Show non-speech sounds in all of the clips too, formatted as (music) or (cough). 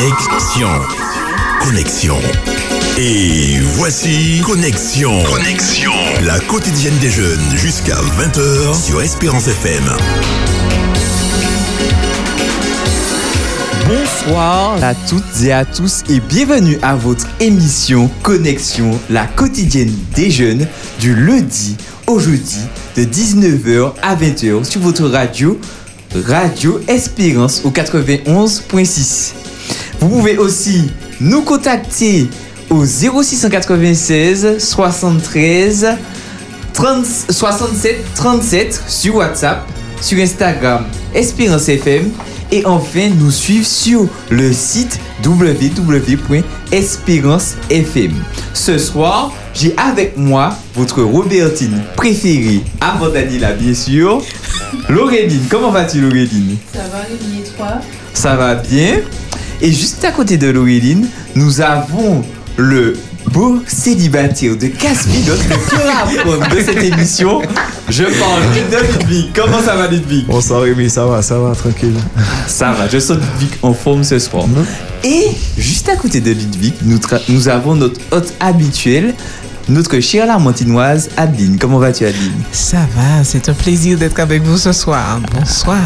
Connexion. Connexion. Et voici Connexion. Connexion. La quotidienne des jeunes jusqu'à 20h sur Espérance FM. Bonsoir à toutes et à tous et bienvenue à votre émission Connexion, la quotidienne des jeunes du lundi au jeudi de 19h à 20h sur votre radio Radio Espérance au 91.6. Vous pouvez aussi nous contacter au 0696 73 30 67 37 sur WhatsApp, sur Instagram Espérance FM et enfin nous suivre sur le site www.espérance.fm. Ce soir, j'ai avec moi votre Robertine préférée, avant Daniela bien sûr, (laughs) Laureline. Comment vas-tu Laureline Ça va, les toi? Ça va bien. Et juste à côté de Laureline, nous avons le beau célibataire de Casse-Pilote, le cœur de cette émission. Je parle de Ludwig. Comment ça va Ludwig? Bonsoir Rémi, ça va, ça va, tranquille. Ça va, je sens Ludwig en forme ce soir. Et juste à côté de Ludwig, nous, avons notre hôte habituel, notre chère lamentinoise Adeline. Comment vas-tu Adeline? Ça va, c'est un plaisir d'être avec vous ce soir. Bonsoir.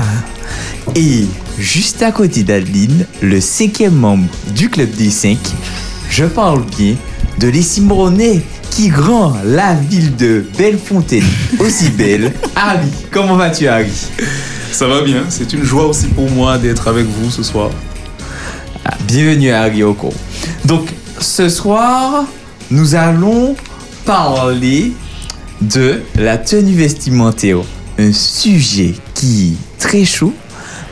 Et juste à côté d'Adeline, le cinquième membre du Club des cinq, je parle bien de l'Essimronais qui rend la ville de Bellefontaine aussi belle. (laughs) Harry, comment vas-tu Harry? Ça va bien, c'est une joie aussi pour moi d'être avec vous ce soir. Ah, Bienvenue à Harry Oko. Donc ce soir, nous allons parler de la tenue vestimentaire. Un sujet qui est très chaud,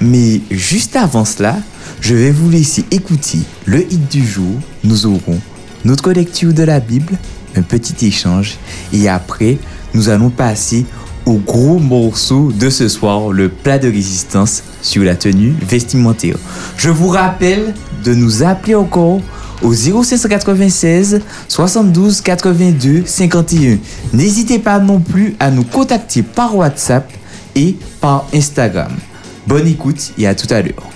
mais juste avant cela, je vais vous laisser écouter le hit du jour. Nous aurons notre lecture de la Bible, un petit échange, et après, nous allons passer au gros morceau de ce soir, le plat de résistance sur la tenue vestimentaire. Je vous rappelle de nous appeler encore au 0596 72 82 51. N'hésitez pas non plus à nous contacter par WhatsApp et par Instagram. Bonne écoute et à tout à l'heure.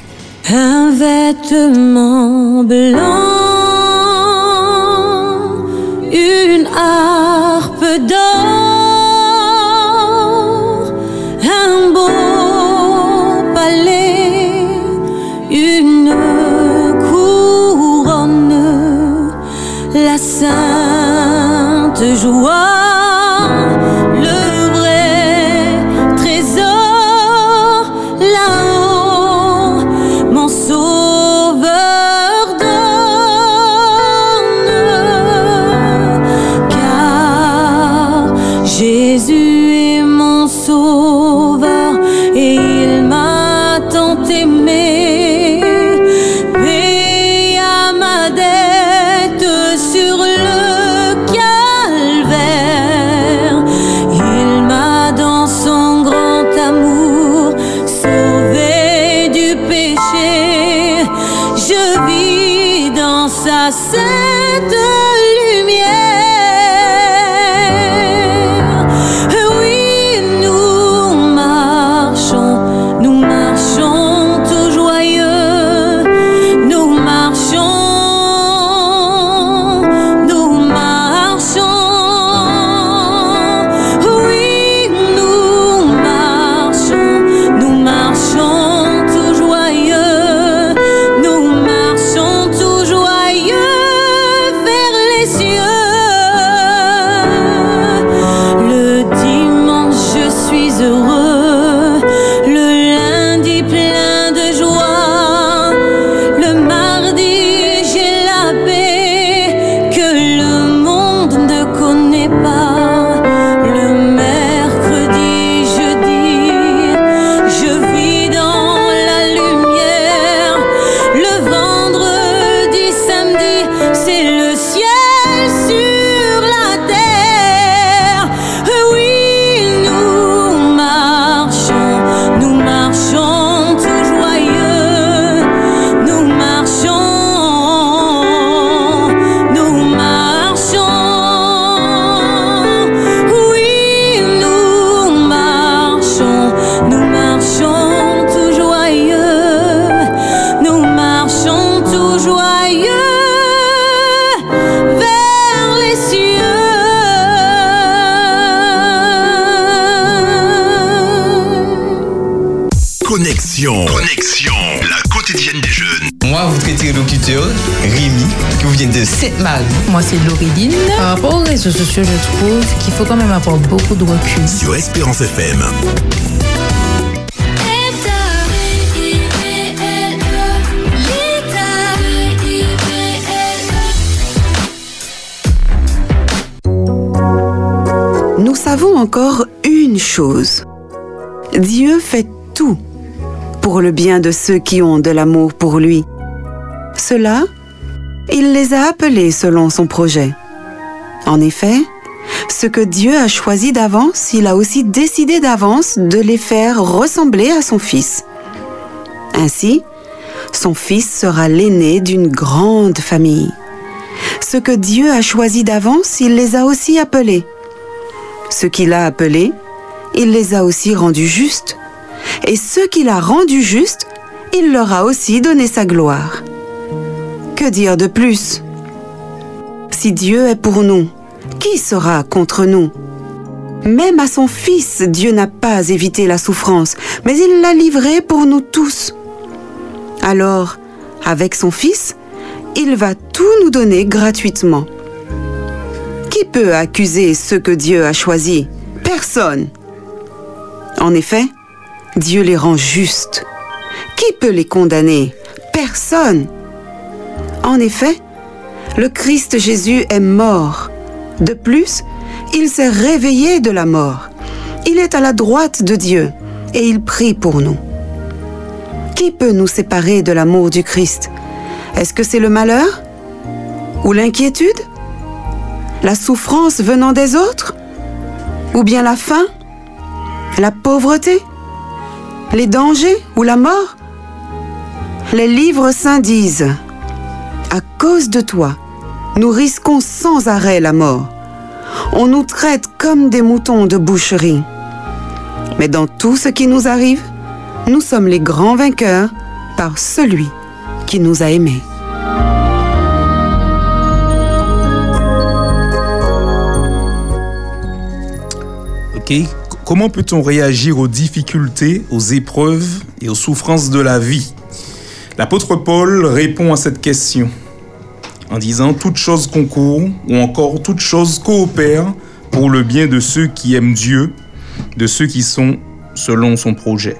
Un vêtement blanc, une harpe d'or, un beau palais, une couronne, la sainte joie, dans Connexion. La quotidienne des jeunes. Moi, votre interlocuteur, Rémi, qui vous vient de Sainte-Marie. Moi, c'est Laureline. Par rapport aux réseaux sociaux, je trouve qu'il faut quand même avoir beaucoup de recul. Sur Espérance FM. Nous savons encore une chose. Dieu fait tout le bien de ceux qui ont de l'amour pour lui. Cela, il les a appelés selon son projet. En effet, ce que Dieu a choisi d'avance, il a aussi décidé d'avance de les faire ressembler à son Fils. Ainsi, son Fils sera l'aîné d'une grande famille. Ce que Dieu a choisi d'avance, il les a aussi appelés. Ce qu'il a appelés, il les a aussi rendus justes. Et ceux qu'il a rendus justes, il leur a aussi donné sa gloire. Que dire de plus? Si Dieu est pour nous, qui sera contre nous? Même à son Fils, Dieu n'a pas évité la souffrance, mais il l'a livré pour nous tous. Alors, avec son Fils, il va tout nous donner gratuitement. Qui peut accuser ceux que Dieu a choisis Personne. En effet, Dieu les rend justes. Qui peut les condamner? Personne. En effet, le Christ Jésus est mort. De plus, il s'est réveillé de la mort. Il est à la droite de Dieu et il prie pour nous. Qui peut nous séparer de l'amour du Christ? Est-ce que c'est le malheur Ou l'inquiétude? La souffrance venant des autres? Ou bien la faim? La pauvreté? Les dangers ou la mort? Les livres saints disent À cause de toi, nous risquons sans arrêt la mort. On nous traite comme des moutons de boucherie. Mais dans tout ce qui nous arrive, nous sommes les grands vainqueurs par celui qui nous a aimés. Ok. Comment peut-on réagir aux difficultés, aux épreuves et aux souffrances de la vie? L'apôtre Paul répond à cette question en disant toute chose concourt ou encore toute chose coopère pour le bien de ceux qui aiment Dieu, de ceux qui sont selon son projet.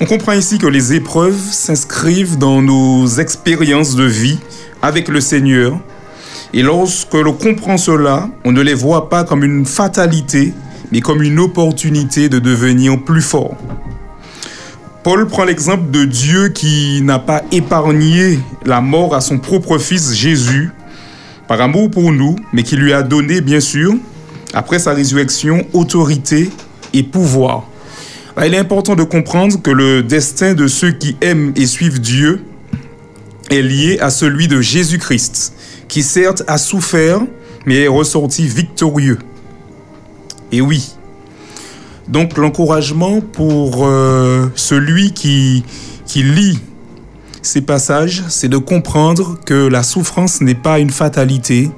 On comprend ici que les épreuves s'inscrivent dans nos expériences de vie avec le Seigneur. Et lorsque l'on comprend cela, on ne les voit pas comme une fatalité, mais comme une opportunité de devenir plus fort. Paul prend l'exemple de Dieu qui n'a pas épargné la mort à son propre fils Jésus, par amour pour nous, mais qui lui a donné, bien sûr, après sa résurrection, autorité et pouvoir. Il est important de comprendre que le destin de ceux qui aiment et suivent Dieu est lié à celui de Jésus-Christ, qui certes a souffert, mais est ressorti victorieux. Et oui, donc l'encouragement pour euh, celui qui, qui lit ces passages, c'est de comprendre que la souffrance n'est pas une fatalité,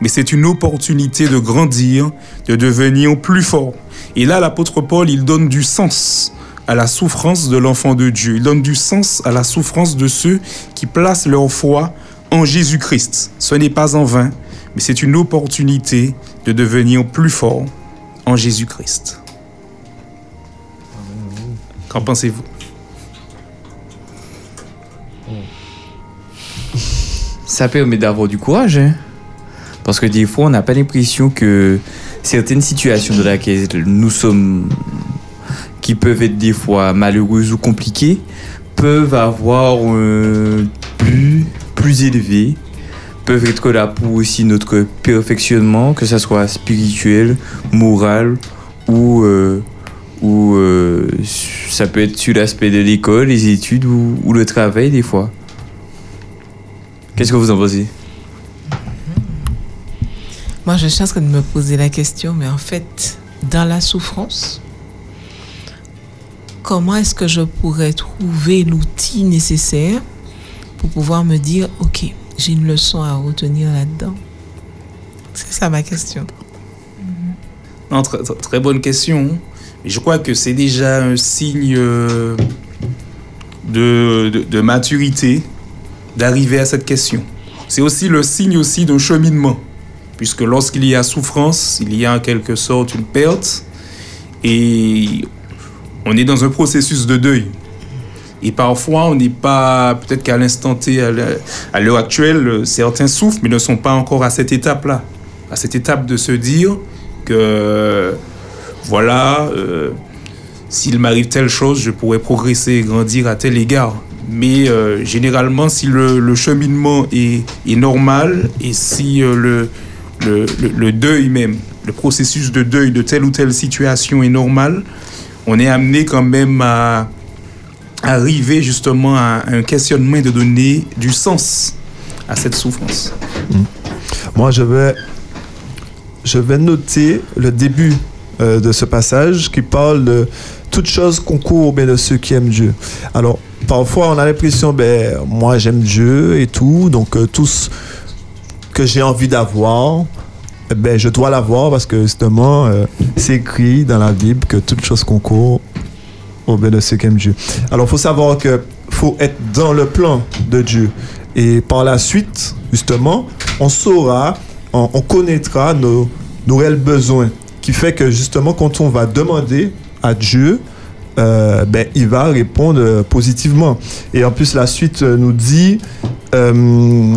mais c'est une opportunité de grandir, de devenir plus fort. Et là, l'apôtre Paul, il donne du sens à la souffrance de l'enfant de Dieu. Il donne du sens à la souffrance de ceux qui placent leur foi en Jésus-Christ. Ce n'est pas en vain, mais c'est une opportunité de devenir plus fort en Jésus-Christ. Qu'en pensez-vous? (laughs) Ça permet d'avoir du courage. hein. Parce que des fois, on n'a pas l'impression que certaines situations dans lesquelles nous sommes, qui peuvent être des fois malheureuses ou compliquées, peuvent avoir un but plus élevé, peuvent être là pour aussi notre perfectionnement, que ce soit spirituel, moral ou, euh, ou euh, ça peut être sur l'aspect de l'école, les études ou, le travail des fois. Qu'est-ce que vous en pensez? Moi, je suis de me poser la question, mais en fait, dans la souffrance, comment est-ce que je pourrais trouver l'outil nécessaire pour pouvoir me dire, OK, j'ai une leçon à retenir là-dedans C'est ça ma question. Non, très, bonne question. Je crois que c'est déjà un signe euh, de, de- de maturité d'arriver à cette question. C'est aussi le signe aussi d'un cheminement, puisque lorsqu'il y a souffrance, il y a en quelque sorte une perte, et on est dans un processus de deuil. Et parfois, on n'est pas, peut-être qu'à l'instant T, à l'heure- actuelle, euh, certains souffrent, mais ne sont pas encore à cette étape-là. À cette étape de se dire que, voilà, euh, s'il m'arrive telle chose, je pourrais progresser et grandir à tel égard. Mais euh, généralement, si le, cheminement est, normal et si le- le deuil même, le processus de deuil de telle ou telle situation est normal, on est amené quand même à arriver justement à un questionnement de donner du sens à cette souffrance. Moi, je vais, je vais noter le début euh, de ce passage qui parle de toute chose concourt au bien de ceux qui aiment Dieu. Alors, parfois, on a l'impression, ben, moi, j'aime Dieu et tout, donc euh, tout ce que j'ai envie d'avoir, eh ben, je dois l'avoir parce que justement, euh, c'est écrit dans la Bible que toute chose concourt au bien de aiment Dieu. Alors, faut savoir que faut être dans le plan de Dieu. Et par la suite, justement, on saura, on, on connaîtra nos, réels besoins. Qui fait que justement, quand on va demander à Dieu, euh, ben, il va répondre positivement. Et en plus, la suite nous dit, euh,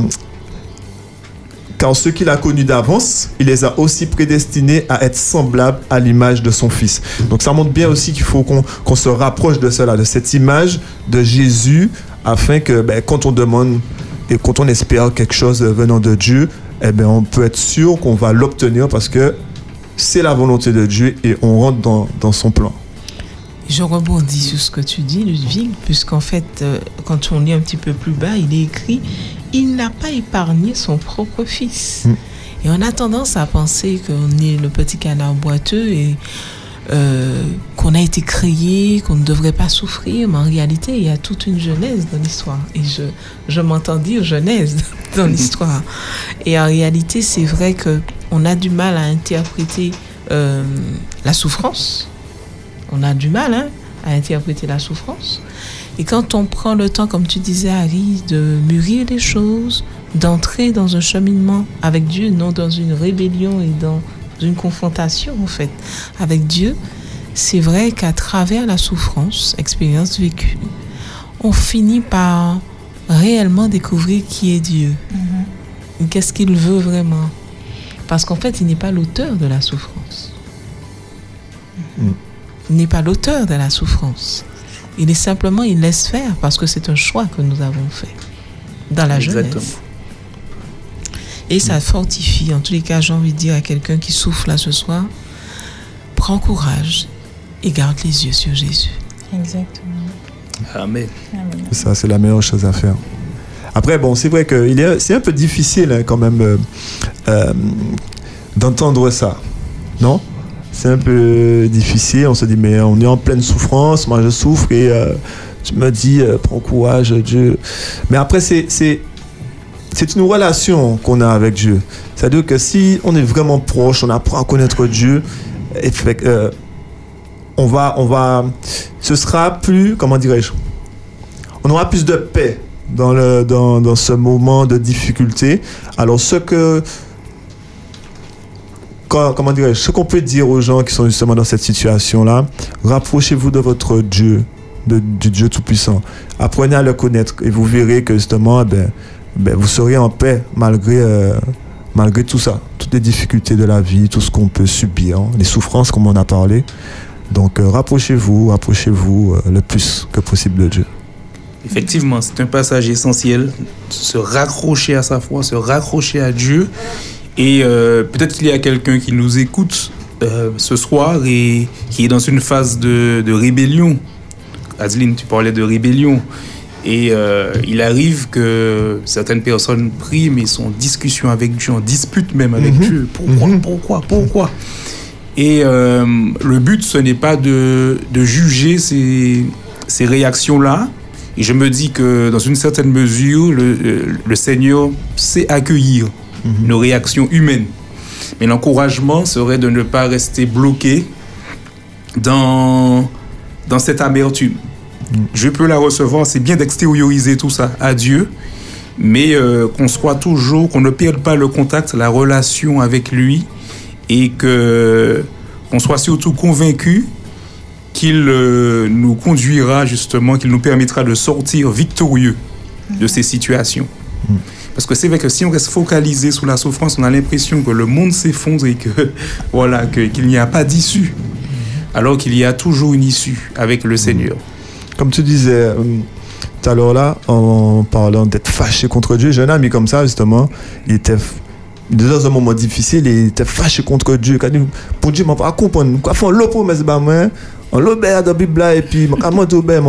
car ceux qu'il a connus d'avance, il les a aussi prédestinés à être semblables à l'image de son Fils. Donc ça montre bien aussi qu'il faut qu'on se rapproche de cela, de cette image de Jésus, afin que ben, quand on demande et quand on espère quelque chose venant de Dieu, eh ben, on peut être sûr qu'on va l'obtenir parce que c'est la volonté de Dieu et on rentre dans, dans son plan. Je rebondis sur ce que tu dis, Ludwig, puisqu'en fait, euh, quand on lit un petit peu plus bas, il est écrit Il n'a pas épargné son propre fils. Mm. Et on a tendance à penser qu'on est le petit canard boiteux et euh, qu'on a été créé, qu'on ne devrait pas souffrir, mais en réalité, il y a toute une genèse dans l'histoire. Et je, je m'entends dire genèse (laughs) dans l'histoire. Et en réalité, c'est vrai que on a du mal à interpréter euh, la souffrance. On a du mal hein, à interpréter la souffrance. Et quand on prend le temps, comme tu disais, Harry, de mûrir les choses, d'entrer dans un cheminement avec Dieu, non dans une rébellion et dans une confrontation, en fait, avec Dieu, c'est vrai qu'à travers la souffrance, expérience vécue, on finit par réellement découvrir qui est Dieu. Et Qu'est-ce qu'il veut vraiment? Parce qu'en fait, il n'est pas l'auteur de la souffrance. Il n'est pas l'auteur de la souffrance. Il est simplement, il laisse faire parce que c'est un choix que nous avons fait dans la Exactement. jeunesse. Et ça fortifie. En tous les cas, j'ai envie de dire à quelqu'un qui souffle là ce soir, prends courage et garde les yeux sur Jésus. Exactement. Amen. Amen. Ça, c'est la meilleure chose à faire. Après, bon, c'est vrai que il est- c'est un peu difficile hein, quand même euh, euh, d'entendre ça. Non? C'est un peu difficile. On se dit, mais on est en pleine souffrance, moi je souffre et euh, tu me dis, euh, prends courage, Dieu. Mais après, c'est. c'est c'est une relation qu'on a avec Dieu. C'est-à-dire que si on est vraiment proche, on apprend à connaître Dieu, et euh, on va, on va, ce sera plus, comment dirais-je, on aura plus de paix dans, le, dans, dans ce moment de difficulté. Alors, ce que. Comment dirais-je Ce qu'on peut dire aux gens qui sont justement dans cette situation-là, rapprochez-vous de votre Dieu, du Dieu Tout-Puissant. Apprenez à le connaître et vous verrez que justement, eh ben, ben, vous serez en paix malgré, euh, malgré tout ça, toutes les difficultés de la vie, tout ce qu'on peut subir, hein, les souffrances comme on a parlé. Donc, euh, rapprochez-vous, rapprochez-vous euh, le plus que possible de Dieu. Effectivement, c'est un passage essentiel. Se raccrocher à sa foi, se raccrocher à Dieu. Et euh, peut-être qu'il y a quelqu'un qui nous écoute euh, ce soir et qui est dans une phase de, de rébellion. Adeline, tu parlais de rébellion. Et euh, il arrive que certaines personnes prient, mais sont en discussion avec Dieu, en dispute même avec Mhm. Dieu. Pourquoi, Mhm. pourquoi, pourquoi? Et le but, ce n'est pas de, de juger ces, ces réactions-là. Et je me dis que dans une certaine mesure, le, le Seigneur sait accueillir nos réactions humaines. Mais l'encouragement serait de ne pas rester bloqué dans, dans cette amertume. Dieu peut la recevoir, c'est bien d'extérioriser tout ça à Dieu, mais euh, qu'on soit toujours, qu'on ne perde pas le contact, la relation avec lui, et que qu'on soit surtout convaincu qu'il euh, nous conduira justement, qu'il nous permettra de sortir victorieux de ces situations. Parce que c'est vrai que si on reste focalisé sur la souffrance, on a l'impression que le monde s'effondre et que (laughs) voilà qu'il n'y a pas d'issue, alors qu'il y a toujours une issue avec le Seigneur. Comme tu disais euh, tout à l'heure là, en parlant d'être fâché contre Dieu, j'ai un ami comme ça justement, il était il dans un moment difficile il était fâché contre Dieu. Il a dit, pour Dieu, ne pas comprendre. Bah on l'obéit dans la Bible et puis (laughs) pas obéir.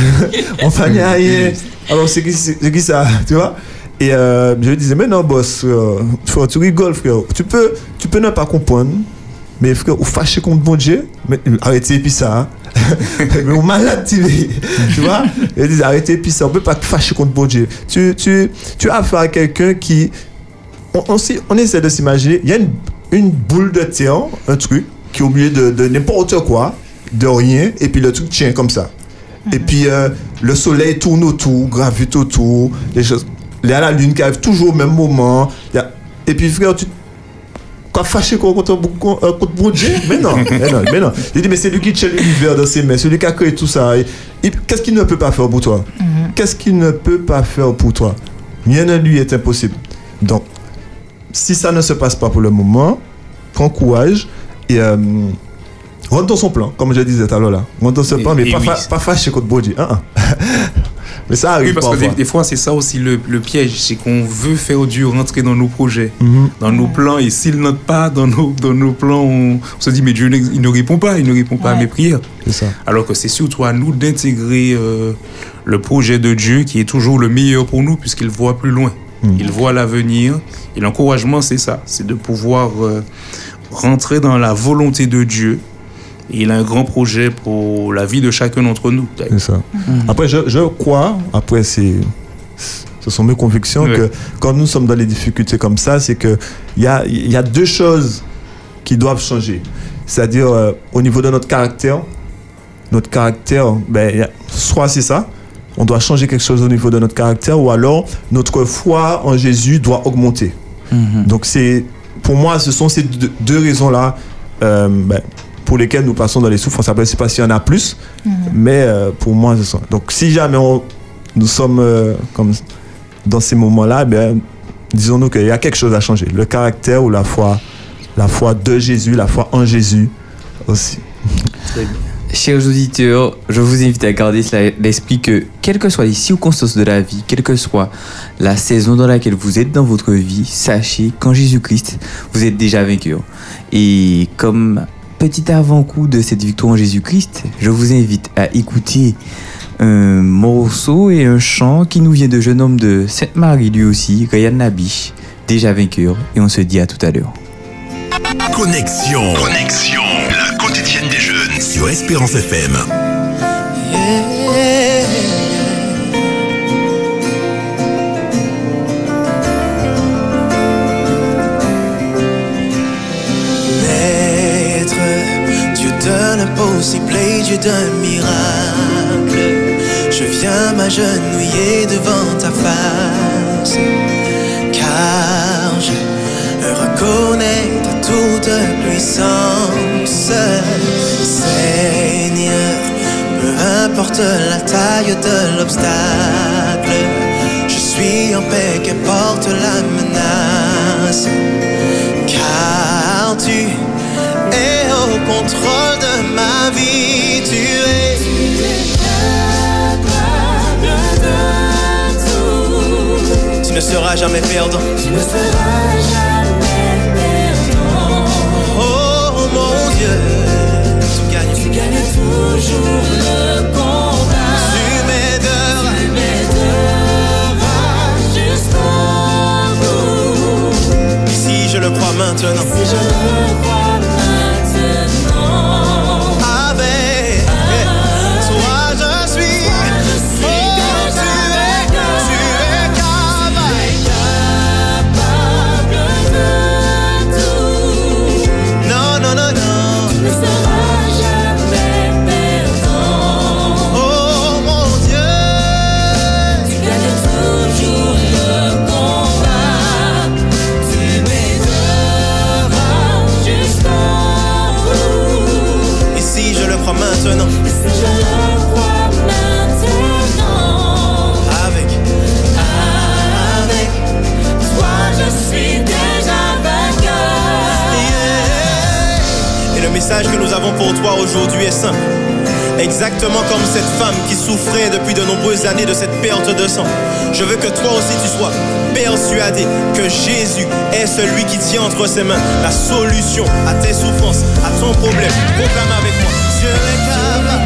(laughs) on fait rien. Alors c'est qui, qui ça, tu vois? Et euh, je lui disais, mais non boss, frère, frère, tu rigoles frère. Tu peux, tu peux ne pas comprendre, mais frère, ou fâché contre bon Dieu, mais arrêtez puis ça. hein. (laughs) mais on malade, tu tu vois? Ils disent arrêtez puis ça, on peut pas te fâcher contre bon Dieu. Tu, tu, tu as affaire à quelqu'un qui. On, on, on essaie de s'imaginer, il y a une, une boule de terre, un truc, qui est au milieu de, de n'importe quoi, de rien, et puis le truc tient comme ça. Et puis euh, le soleil tourne autour, gravite autour, les choses. Il y a la lune qui arrive toujours au même moment. il y a- Et puis frère, tu quoi fâché contre, contre, bon Dieu? Mais non, (laughs) mais non, mais non. Il dit, mais c'est lui qui tient l'univers dans ses mains, celui qui a créé tout ça. Qu'est-ce qu'il ne peut pas faire pour toi? Qu'est-ce qu'il ne peut pas faire pour toi? Rien ne lui est impossible. Donc, si ça ne se passe pas pour le moment, prends courage et euh, rentre dans son plan, comme je disais tout à l'heure là. Rentre dans son plan, mais pas, oui. fa- pas fâché contre. Hein, hein. (laughs) mais ça arrive Oui, parce que des, parfois. des fois, c'est ça aussi le, le piège, c'est qu'on veut faire Dieu rentrer dans nos projets, Mhm. dans nos plans, et s'il note pas dans nos, dans nos plans, on, on se dit, mais Dieu il ne répond pas, il ne répond pas à mes prières. C'est ça. Alors que c'est surtout à nous d'intégrer euh, le projet de Dieu qui est toujours le meilleur pour nous, puisqu'il voit plus loin. Mhm. Il voit l'avenir. Et l'encouragement, c'est ça, c'est de pouvoir euh, rentrer dans la volonté de Dieu. Et il a un grand projet pour la vie de chacun d'entre nous. C'est ça. Après, je, je crois, après, c'est, ce sont mes convictions, que quand nous sommes dans les difficultés comme ça, c'est qu'il y a, il y a deux choses qui doivent changer. C'est-à-dire, euh, au niveau de notre caractère, notre caractère, ben, a- soit c'est ça, on doit changer quelque chose au niveau de notre caractère, ou alors notre foi en Jésus doit augmenter. Donc, c'est, pour moi, ce sont ces deux, deux raisons-là euh, ben, pour lesquelles nous passons dans les souffrances. Après, je ne sais pas s'il y en a plus, mais euh, pour moi, ce sont. Donc, si jamais on- nous sommes euh, comme dans ces moments-là, ben, disons-nous qu'il y a quelque chose à changer. Le caractère ou la foi, la foi de Jésus, la foi en Jésus aussi. (laughs) Chers auditeurs, je vous invite à garder l'esprit que, quelles que soient les circonstances de la vie, quelle que soit la saison dans laquelle vous êtes dans votre vie, sachez qu'en Jésus-Christ, vous êtes déjà vainqueur. Et comme petit avant-coup de cette victoire en Jésus-Christ, je vous invite à écouter un morceau et un chant qui nous vient de jeune homme de Sainte-Marie, lui aussi, Ryan Nabiche, déjà vainqueur. Et on se dit à tout à l'heure. Connexion. La quotidienne des jeunes sur Espérance FM. L'impossible et Dieu d'un miracle. Je viens m'agenouiller devant ta face, car je reconnais ta toute puissance. Seigneur, peu importe la taille de l'obstacle, je suis en paix, qu'importe la menace car tu au contrôle de ma vie, tu es. Tu ne seras jamais perdant. Oh mon Dieu, tu gagnes, tu gagnes toujours le combat. Tu m'aideras, tu m'aideras jusqu'au bout. Si je le crois maintenant, si je le crois Et si je le maintenant, avec, avec toi, je suis déjà vainqueur. Et le message que nous avons pour toi aujourd'hui est simple. Exactement comme cette femme qui souffrait depuis de nombreuses années de cette perte de sang. Je veux que toi aussi tu sois persuadé que Jésus est celui qui tient entre ses mains la solution à tes souffrances, à ton problème. Proclame avec moi est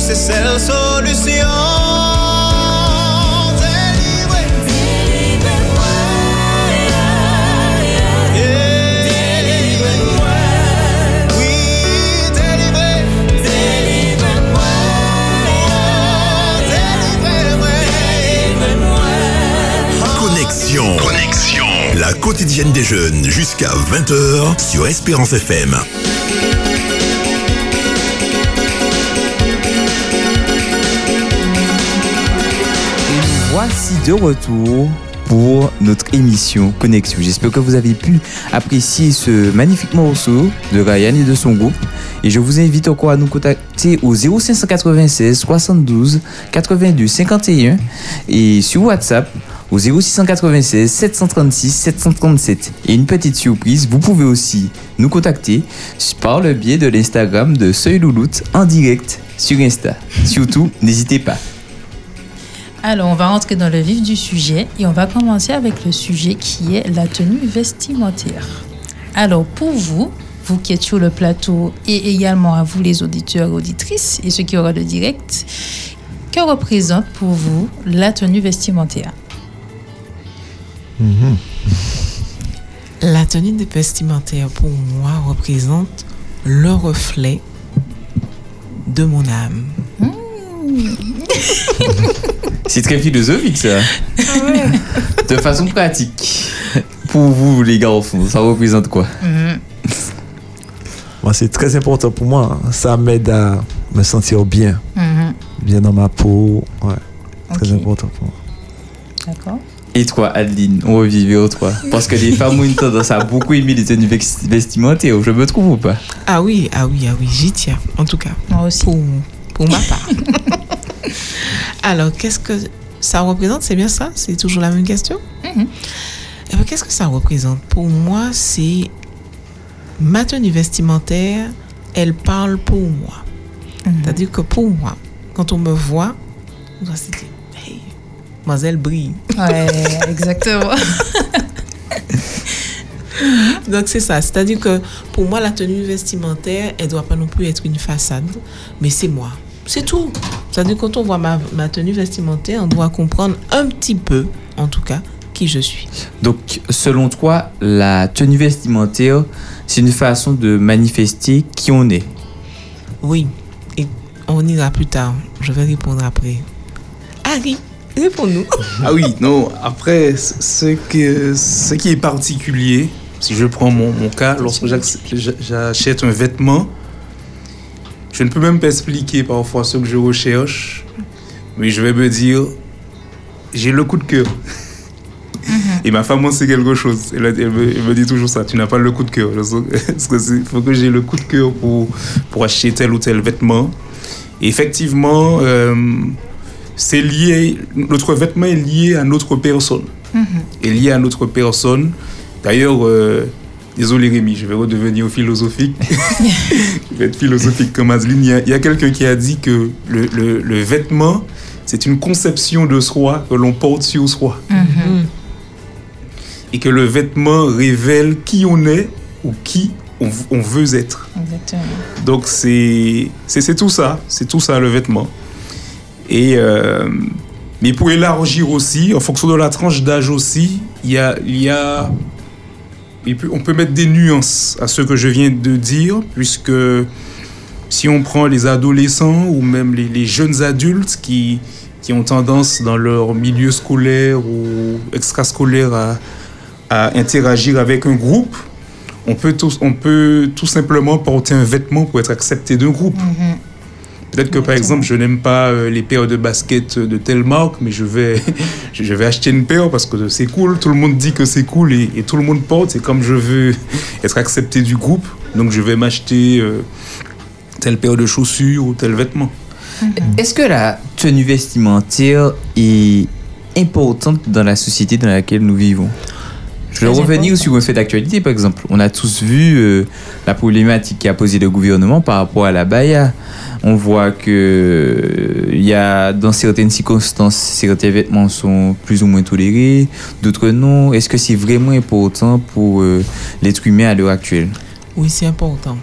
c'est ou délivre Délivre-moi Connexion. Connexion. La quotidienne des jeunes jusqu'à 20h sur Espérance FM. Voici de retour pour notre émission Connexion. J'espère que vous avez pu apprécier ce magnifique morceau de Ryan et de son groupe. Et je vous invite encore à nous contacter au 0596 72 82 51 et sur WhatsApp au 0696 736 737. Et une petite surprise, vous pouvez aussi nous contacter par le biais de l'Instagram de Seuil Louloute en direct sur Insta. Surtout, n'hésitez pas. Alors, on va rentrer dans le vif du sujet et on va commencer avec le sujet qui est la tenue vestimentaire. Alors, pour vous, vous qui êtes sur le plateau et également à vous les auditeurs et auditrices et ceux qui auront le direct, que représente pour vous la tenue vestimentaire? La tenue de vestimentaire pour moi représente le reflet de mon âme. (laughs) C'est très philosophique ça. De façon pratique. Pour vous les garçons, ça représente quoi? Moi, c'est très important pour moi. hein. Ça m'aide à me sentir bien, Mhm. bien dans ma peau. Ouais, très important pour moi. D'accord. Et toi Adeline, on revivait au toi Parce que les femmes ont une tendance à beaucoup aimer les tenues vestimentaires, je me trouve ou pas? Ah oui, ah oui, ah oui, j'y tiens, en tout cas. Moi aussi. Pour, pour ma part. (laughs) (laughs) Alors, qu'est-ce que ça représente? C'est bien ça? C'est toujours la même question? Ben, Qu'est-ce que ça représente? Pour moi, c'est ma tenue vestimentaire, elle parle pour moi. C'est-à-dire que pour moi, quand on me voit, on doit se dire, hey, mademoiselle brille. Ouais, (laughs) exactement. (laughs) Donc c'est ça, c'est-à-dire que pour moi la tenue vestimentaire, elle doit pas non plus être une façade, mais c'est moi. C'est tout. C'est-à-dire quand on voit ma, ma tenue vestimentaire, on doit comprendre un petit peu, en tout cas, qui je suis. Donc, selon toi, la tenue vestimentaire, c'est une façon de manifester qui on est? Oui. Et On ira plus tard. Je vais répondre après. Harry, réponds-nous. (laughs) Ah oui, non, après, ce que, ce qui est particulier, si je prends mon, mon cas, lorsque j'ac- j'a- j'achète un vêtement, je ne peux même pas expliquer parfois ce que je recherche, mais je vais me dire, j'ai le coup de cœur. Et ma femme, c'est quelque chose. Elle, me, elle me dit toujours ça. Tu n'as pas le coup de cœur. (laughs) C'est- faut que j'ai le coup de cœur pour, pour acheter tel ou tel vêtement. Et effectivement, euh, c'est lié. Notre vêtement est lié à notre personne. Est lié à notre personne. D'ailleurs, euh, désolé Rémi, je vais redevenir philosophique. (laughs) je vais être philosophique comme Adeline. Il y a, il y a quelqu'un qui a dit que le, le- le vêtement, c'est une conception de soi que l'on porte sur soi et que le vêtement révèle qui on est ou qui on, on veut être. Exactement. Donc c'est c'est c'est tout ça, c'est tout ça le vêtement. Et euh, mais pour élargir aussi, en fonction de la tranche d'âge aussi, il y a il y a on peut mettre des nuances à ce que je viens de dire, puisque si on prend les adolescents ou même les, jeunes adultes qui, ont tendance dans leur milieu scolaire ou extrascolaire à, à interagir avec un groupe, on peut, tout, on peut tout simplement porter un vêtement pour être accepté d'un groupe. Peut-être que par exemple, je n'aime pas euh, les paires de baskets de telle marque, mais je vais, (laughs) je vais acheter une paire parce que c'est cool. Tout le monde dit que c'est cool et, et tout le monde porte. Et comme je veux être accepté du groupe, donc je vais m'acheter euh, telle paire de chaussures ou tel vêtement. Est-ce que la tenue vestimentaire est importante dans la société dans laquelle nous vivons? Je vais revenir sur un fait d'actualité, par exemple. On a tous vu euh, la problématique qu'a posé le gouvernement par rapport à la baya. On voit que euh, y a dans certaines circonstances, certains vêtements sont plus ou moins tolérés, d'autres non. Est-ce que c'est vraiment important pour euh, l'être humain à l'heure actuelle? Oui, c'est important.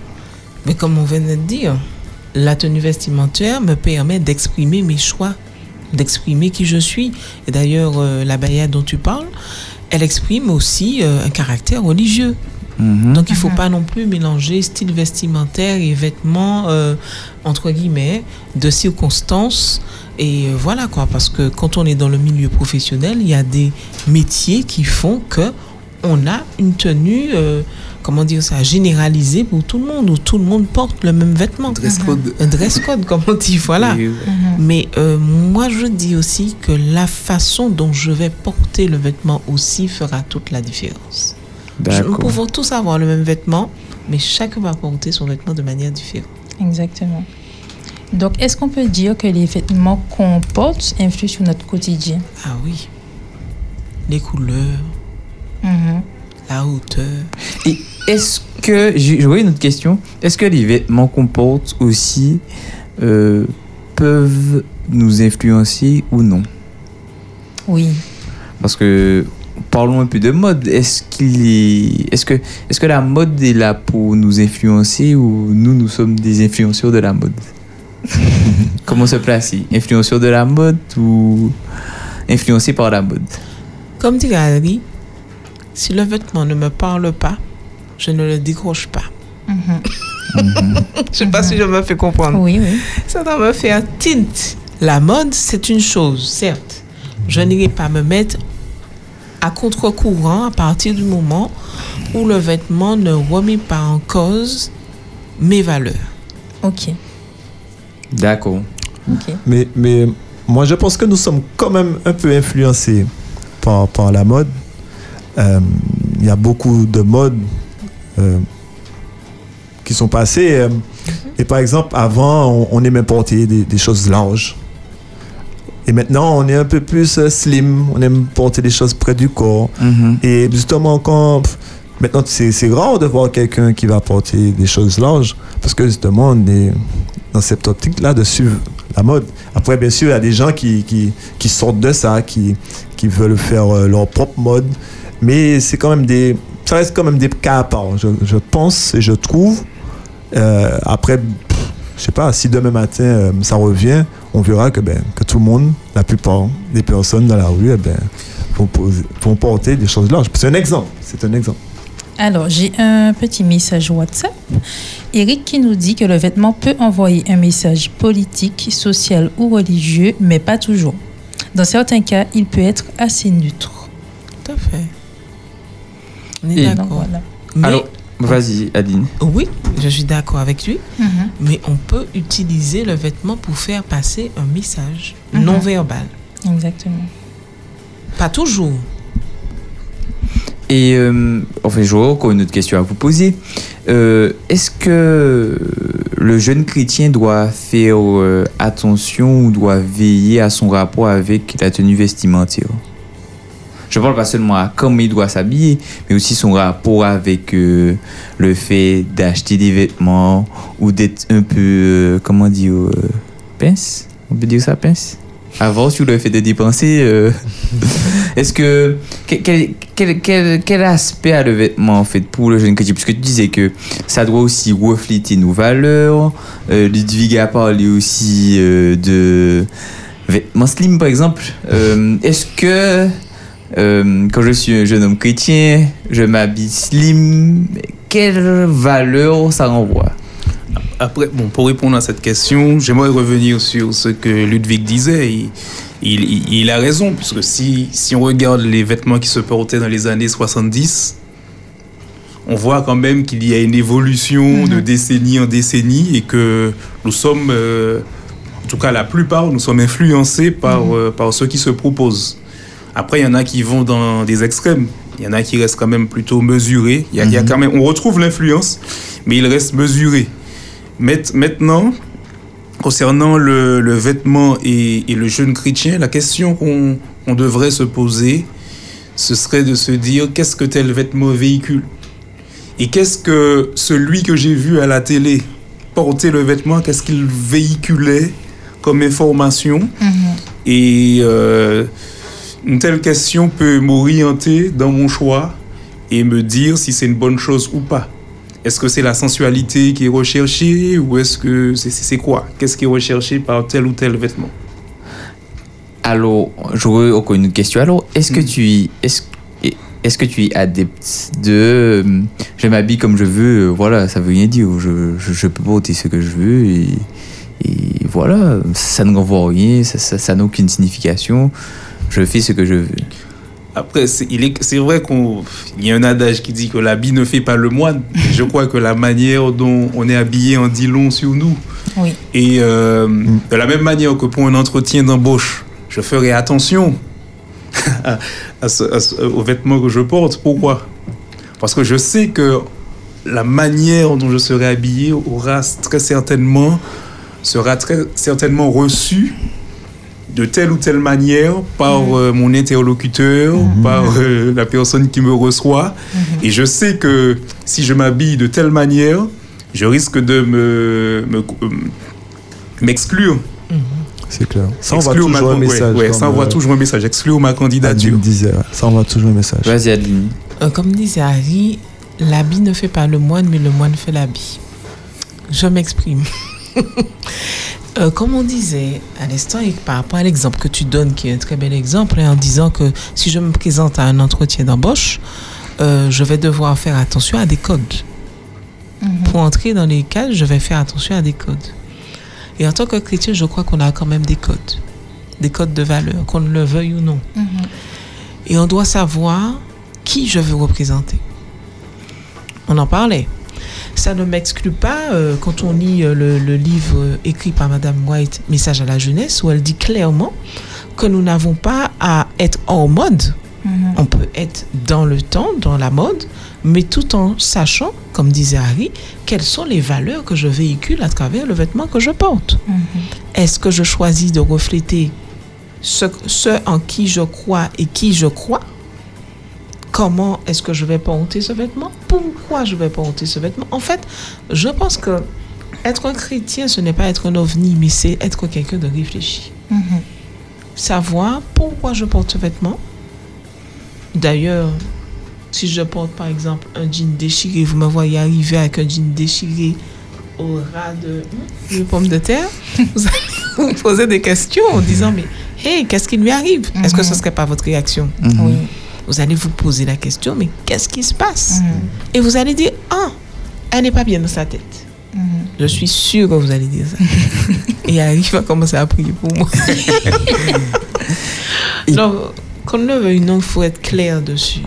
Mais comme on venait de dire, la tenue vestimentaire me permet d'exprimer mes choix, d'exprimer qui je suis. Et d'ailleurs, la baïa dont tu parles, elle exprime aussi euh, un caractère religieux. Mhm. Donc il ne faut pas non plus mélanger style vestimentaire et vêtements, euh, entre guillemets, de circonstances. Et euh, voilà quoi, parce que quand on est dans le milieu professionnel, il y a des métiers qui font que on a une tenue, euh, comment dire ça, généralisée pour tout le monde, où tout le monde porte le même vêtement. Dress code. Un dress code, comme on dit, voilà. Euh, Mais euh, moi, je dis aussi que la façon dont je vais porter le vêtement aussi fera toute la différence. Je- Nous pouvons tous avoir le même vêtement, mais chacun va porter son vêtement de manière différente. Exactement. Donc, est-ce qu'on peut dire que les vêtements qu'on porte influent sur notre quotidien? Ah oui. Les couleurs, Mhm. la hauteur. Et est-ce que, j'ai- j'aurais une autre question, est-ce que les vêtements qu'on porte aussi euh, peuvent nous influencer ou non? Oui. Parce que parlons un peu de mode. Est-ce qu'il est, est-ce que, est-ce que la mode est là pour nous influencer ou nous nous sommes des influenceurs de la mode? (laughs) Comment se placer Influenceurs de la mode ou influencés par la mode? Comme dit Harry, si le vêtement ne me parle pas, je ne le décroche pas. Mhm. Je sais pas si je me fais comprendre. Oui, oui. Ça doit me faire tint. La mode, c'est une chose, certes. Je n'irai pas me mettre à contre-courant à partir du moment où le vêtement ne remet pas en cause mes valeurs. Ok. D'accord. Ok. Mais, mais moi, je pense que nous sommes quand même un peu influencés par, par la mode. Euh, Il y a beaucoup de modes euh, qui sont passées. euh, et par exemple, avant, on, on aimait porter des, des choses larges. Et maintenant, on est un peu plus euh, slim. On aime porter des choses près du corps. Mhm. Et justement, quand. pff, Maintenant, c'est c'est rare de voir quelqu'un qui va porter des choses larges. Parce que justement, on est dans cette optique-là de suivre la mode. Après, bien sûr, il y a des gens qui, qui, qui sortent de ça, qui, qui veulent faire euh, leur propre mode. Mais c'est quand même des. Ça reste quand même des cas à part, je, je pense et je trouve. Euh, après, pff, je sais pas, si demain matin euh, ça revient, on verra que, ben, que tout le monde, la plupart des personnes dans la rue, eh ben, vont, poser- vont porter des choses larges. C'est un exemple. C'est un exemple. Alors, j'ai un petit message WhatsApp. Eric qui nous dit que le vêtement peut envoyer un message politique, social ou religieux, mais pas toujours. Dans certains cas, il peut être assez neutre. Tout à fait. On est d'accord. voilà. Mais- Alors, vas-y, Adeline. Oui, je suis d'accord avec lui, Mhm. mais on peut utiliser le vêtement pour faire passer un message Mhm. non verbal. Exactement. Pas toujours. Et euh, enfin, j'aurais encore une autre question à vous poser. Euh, Est-ce que le jeune chrétien doit faire euh, attention ou doit veiller à son rapport avec la tenue vestimentaire? Je parle pas seulement à comment il doit s'habiller, mais aussi son rapport avec euh, le fait d'acheter des vêtements ou d'être un peu, euh, comment dire, euh, pince? On peut dire ça, pince? Avant, sur le fait de dépenser, euh, (laughs) est-ce que quel, quel, quel, quel- aspect a le vêtement en fait pour le jeune chrétien Puisque tu disais que ça doit aussi refléter nos valeurs. Ludwig a parlé aussi de vêtements slim par exemple. Est-ce que euh, quand je suis un jeune homme chrétien, je m'habille slim Quelle valeur ça renvoie? Après, bon, pour répondre à cette question, j'aimerais revenir sur ce que Ludwig disait. Il, il, il- il a raison, puisque si, si on regarde les vêtements qui se portaient dans les années 70, on voit quand même qu'il y a une évolution de décennie en décennie et que nous sommes, euh, en tout cas la plupart, nous sommes influencés par, euh, par ceux qui se proposent. Après, il y en a qui vont dans des extrêmes. Il y en a qui restent quand même plutôt mesurés. Il y a, y a quand même, on retrouve l'influence, mais il reste mesuré. Maintenant, concernant le, le vêtement et, et le jeune chrétien, la question qu'on devrait se poser, ce serait de se dire qu'est-ce que tel vêtement véhicule? Et qu'est-ce que celui que j'ai vu à la télé porter le vêtement, qu'est-ce qu'il véhiculait comme information? Et euh, une telle question peut m'orienter dans mon choix et me dire si c'est une bonne chose ou pas. Est-ce que c'est la sensualité qui est recherchée ou est-ce que c'est c'est- c'est quoi? Qu'est-ce qui est recherché par tel ou tel vêtement? Alors, j'aurais encore une question. Alors, est-ce que tu est-ce est-ce que tu es adepte de euh, je m'habille comme je veux euh, Voilà, ça veut rien dire. Je, je, je peux porter ce que je veux et, et voilà, ça ne renvoie rien, ça ça- ça n'a aucune signification. Je fais ce que je veux. Après, c'est il est- c'est vrai qu'il y a un adage qui dit que l'habit ne fait pas le moine. (laughs) Je crois que la manière dont on est habillé en dit long sur nous. Oui. Et euh, de la même manière que pour un entretien d'embauche, je ferai attention (laughs) à- à ce- à ce- aux vêtements que je porte. Pourquoi? Parce que je sais que la manière dont je serai habillé aura très certainement, sera très certainement reçue de telle ou telle manière par euh, mon interlocuteur, par euh, la personne qui me reçoit. Et je sais que si je m'habille de telle manière, je risque de me, me- euh, m'exclure. C'est clair. Ça envoie Exclure ma toujours un message. ça envoie toujours un message. Exclure ma candidature. Adeline disait, ça envoie toujours un message. Vas-y, Adeline. Euh, comme disait Harry, l'habit ne fait pas le moine, mais le moine fait l'habit. Je m'exprime. (laughs) Euh, comme on disait à l'instant, et par rapport à l'exemple que tu donnes, qui est un très bel exemple, hein, en disant que si je me présente à un entretien d'embauche, euh, je vais devoir faire attention à des codes. Pour entrer dans les cadres, je vais faire attention à des codes. Et en tant que chrétien, je crois qu'on a quand même des codes. Des codes de valeur, qu'on le veuille ou non. Et on doit savoir qui je veux représenter. On en parlait. Ça ne m'exclut pas euh, quand on lit euh, le, le livre euh, écrit par Madame White, Message à la jeunesse, où elle dit clairement que nous n'avons pas à être hors mode. On peut être dans le temps, dans la mode, mais tout en sachant, comme disait Harry, quelles sont les valeurs que je véhicule à travers le vêtement que je porte. Est-ce que je choisis de refléter ce, ce en qui je crois et qui je crois? Comment est-ce que je vais porter ce vêtement? Pourquoi je vais porter ce vêtement? En fait, je pense que être un chrétien, ce n'est pas être un ovni, mais c'est être quelqu'un de réfléchi. Savoir pourquoi je porte ce vêtement. D'ailleurs, si je porte par exemple un jean déchiré, vous me voyez arriver avec un jean déchiré au ras de, de pommes de terre, (laughs) vous allez vous poser des questions en disant mais hey, qu'est-ce qui lui arrive? Est-ce que ce serait pas votre réaction? Oui. Vous allez vous poser la question, mais qu'est-ce qui se passe Mhm. Et vous allez dire, ah, elle n'est pas bien dans sa tête. Mhm. Je suis sûre que vous allez dire ça. (laughs) Et Harry va commencer à prier pour moi. (laughs) Donc, qu'on le veuille non, il faut être clair dessus.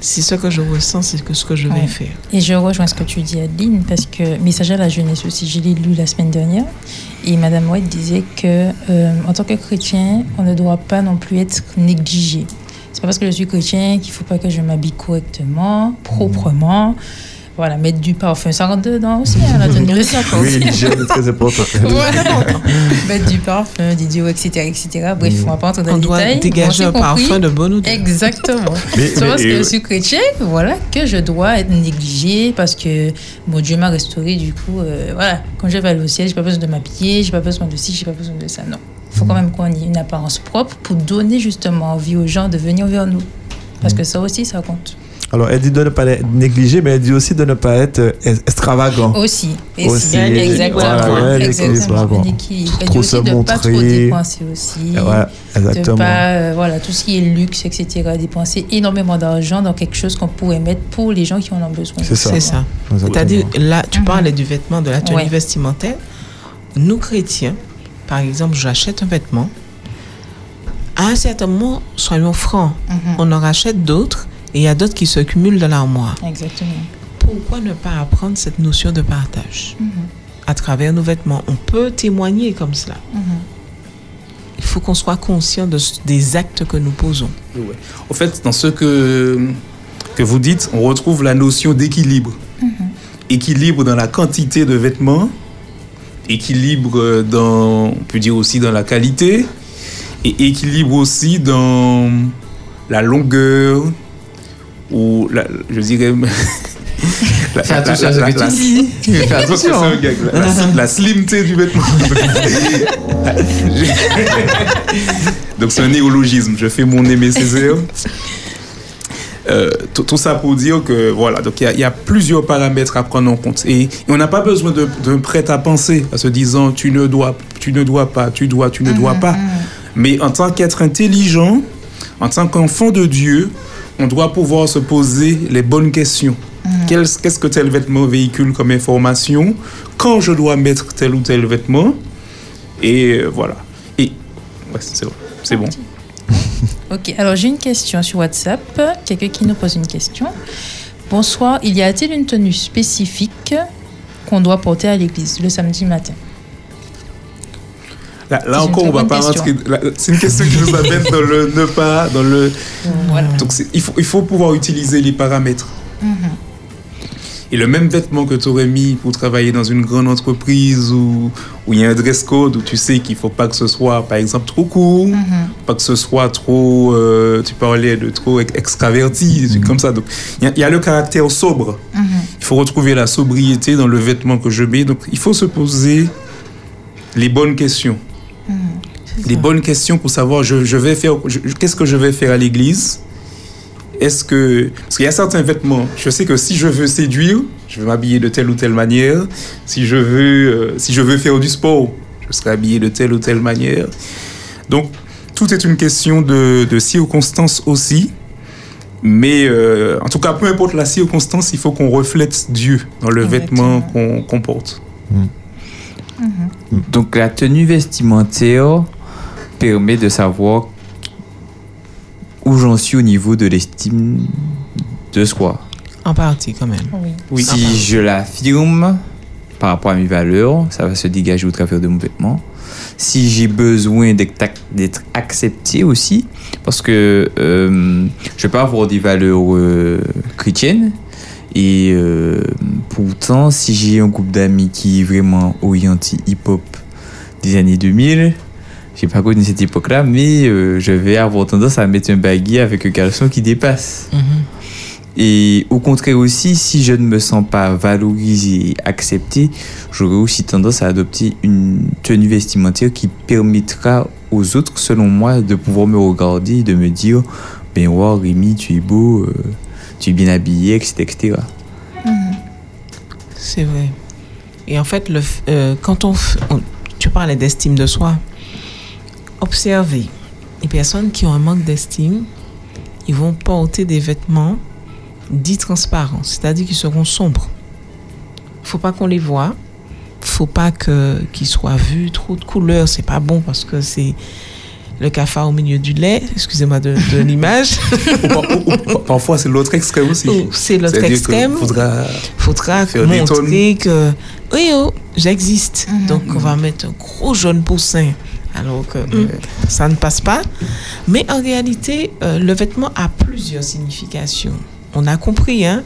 C'est ce que je ressens, c'est que ce que je vais Ouais. faire. Et je rejoins ce que tu dis, Adeline, parce que Message à la jeunesse aussi, je l'ai lu la semaine dernière. Et Madame White disait que, euh, en tant que chrétien, on ne doit pas non plus être négligé. C'est pas parce que je suis chrétien qu'il faut pas que je m'habille correctement, proprement. Voilà, mettre du parfum, ça rentre dedans aussi, hein, la tenue de (laughs) sapin. Oui, l'hygiène est très importante. (laughs) Voilà. mettre du parfum, des dios, etc., etc. Bref, on va pas entrer dans On les doit détails. dégager On un parfum de bonne odeur. Exactement. (laughs) Mais- parce que je suis chrétien, voilà, que je dois être négligé parce que mon Dieu m'a restauré. Du coup, euh, voilà, quand je vais aller au ciel, j'ai pas besoin de m'habiller, j'ai pas besoin de ci, j'ai pas besoin de ça. Non. Il faut quand même qu'on ait une apparence propre pour donner justement envie aux gens de venir vers nous. Parce que ça aussi, ça compte. Alors, elle dit de ne pas être négligé, mais elle dit aussi de ne pas être euh, extravagant. Aussi. Et Aussi, exactement. voilà, ouais, l'équilibre, exactement. Et Trop aussi se de ne pas trop montrer. dépenser aussi. Ouais, exactement. De pas, euh, voilà, tout ce qui est luxe, etc. Dépenser énormément d'argent dans quelque chose qu'on pourrait mettre pour les gens qui en ont besoin. C'est ça. C'est ça. Exactement. C'est-à-dire, là, tu Mhm. parlais du vêtement, de la tenue Ouais. vestimentaire. Nous, chrétiens, par exemple, j'achète un vêtement. À un certain moment, soyons francs, Mhm. on en rachète d'autres et il y a d'autres qui se cumulent dans l'armoire. Exactement. Pourquoi ne pas apprendre cette notion de partage Mhm. à travers nos vêtements? On peut témoigner comme cela. Mhm. Il faut qu'on soit conscient de, des actes que nous posons. Ouais. Au fait, dans ce que, que vous dites, on retrouve la notion d'équilibre. Équilibre dans la quantité de vêtements, équilibre dans, on peut dire aussi dans la qualité, et équilibre aussi dans la longueur, ou la, je dirais... (laughs) la, Fais attention à ce que tu dis. (laughs) Fais Je pense que c'est attention. un gag, la, la, la slimté du vêtement. (laughs) Donc c'est un néologisme. Je fais mon aimé Césaire. Euh, tout, ça pour dire que voilà, donc il y a- il y, a plusieurs paramètres à prendre en compte et, et on n'a pas besoin d'un prêt à penser en se disant tu ne dois, tu ne dois pas, tu dois, tu ne dois pas. Mais en tant qu'être intelligent, en tant qu'enfant de Dieu, on doit pouvoir se poser les bonnes questions. Quel- Qu'est-ce que tel vêtement véhicule comme information? Quand je dois mettre tel ou tel vêtement? Et euh, voilà. Et ouais, c'est bon. Ok, alors j'ai une question sur WhatsApp. Quelqu'un qui nous pose une question. Bonsoir, il y a-t-il une tenue spécifique qu'on doit porter à l'église le samedi matin? Là, là encore, on va pas rentrer. C'est une question qui nous (laughs) amène dans le ne pas, dans le. Voilà. Donc il faut, il faut pouvoir utiliser les paramètres. Mhm. Et le même vêtement que tu aurais mis pour travailler dans une grande entreprise où où il y a un dress code, où tu sais qu'il faut pas que ce soit, par exemple, trop court, Mhm. pas que ce soit trop, euh, tu parlais de trop ex- extraverti, trucs comme ça. Donc, il y a- il y, a le caractère sobre. Mhm. Il faut retrouver la sobriété dans le vêtement que je mets. Donc, il faut se poser les bonnes questions. Les bonnes questions pour savoir, je, je vais faire, je- je- qu'est-ce que je vais faire à l'église? Est-ce que, parce qu'il y a certains vêtements, je sais que si je veux séduire, je vais m'habiller de telle ou telle manière. Si je veux, euh, si je veux faire du sport, je serai habillé de telle ou telle manière. Donc, tout est une question de, de circonstances aussi. Mais euh, en tout cas, peu importe la circonstance, il faut qu'on reflète Dieu dans le vêtement qu'on qu'on porte. Donc la tenue vestimentaire permet de savoir où j'en suis au niveau de l'estime de soi. En partie, quand même. Oui. Si je l'affirme par rapport à mes valeurs, ça va se dégager au travers de mon vêtement. Si j'ai besoin d'être accepté aussi, parce que euh, je peux avoir des valeurs euh, chrétiennes, et euh, pourtant, si j'ai un groupe d'amis qui est vraiment orienté hip-hop des années 2000, j'ai pas connu cette époque-là, mais euh, je vais avoir tendance à mettre un baguette avec un caleçon qui dépasse. Mhm. Et au contraire aussi, si je ne me sens pas valorisé et accepté, j'aurais aussi tendance à adopter une tenue vestimentaire qui permettra aux autres, selon moi, de pouvoir me regarder et de me dire Ben, wow, Rémi, tu es beau, euh, tu es bien habillé, etc. etc. C'est vrai. Et en fait, le, euh, quand on- Tu parlais d'estime de soi. Observez les personnes qui ont un manque d'estime ils vont porter des vêtements dits transparents, c'est-à-dire qu'ils seront sombres. Faut pas qu'on les voit. Faut pas que qu'ils soient vus. Trop de couleurs, c'est pas bon parce que c'est le cafard au milieu du lait. Excusez-moi de, de (laughs) l'image. Parfois, c'est l'autre extrême aussi. C'est l'autre extrême. faudra- faudra Faire des montrer que oui oh j'existe Mhm. donc on va mettre un gros jaune poussin alors que euh, ça ne passe pas mais en réalité euh, le vêtement a plusieurs significations on a compris hein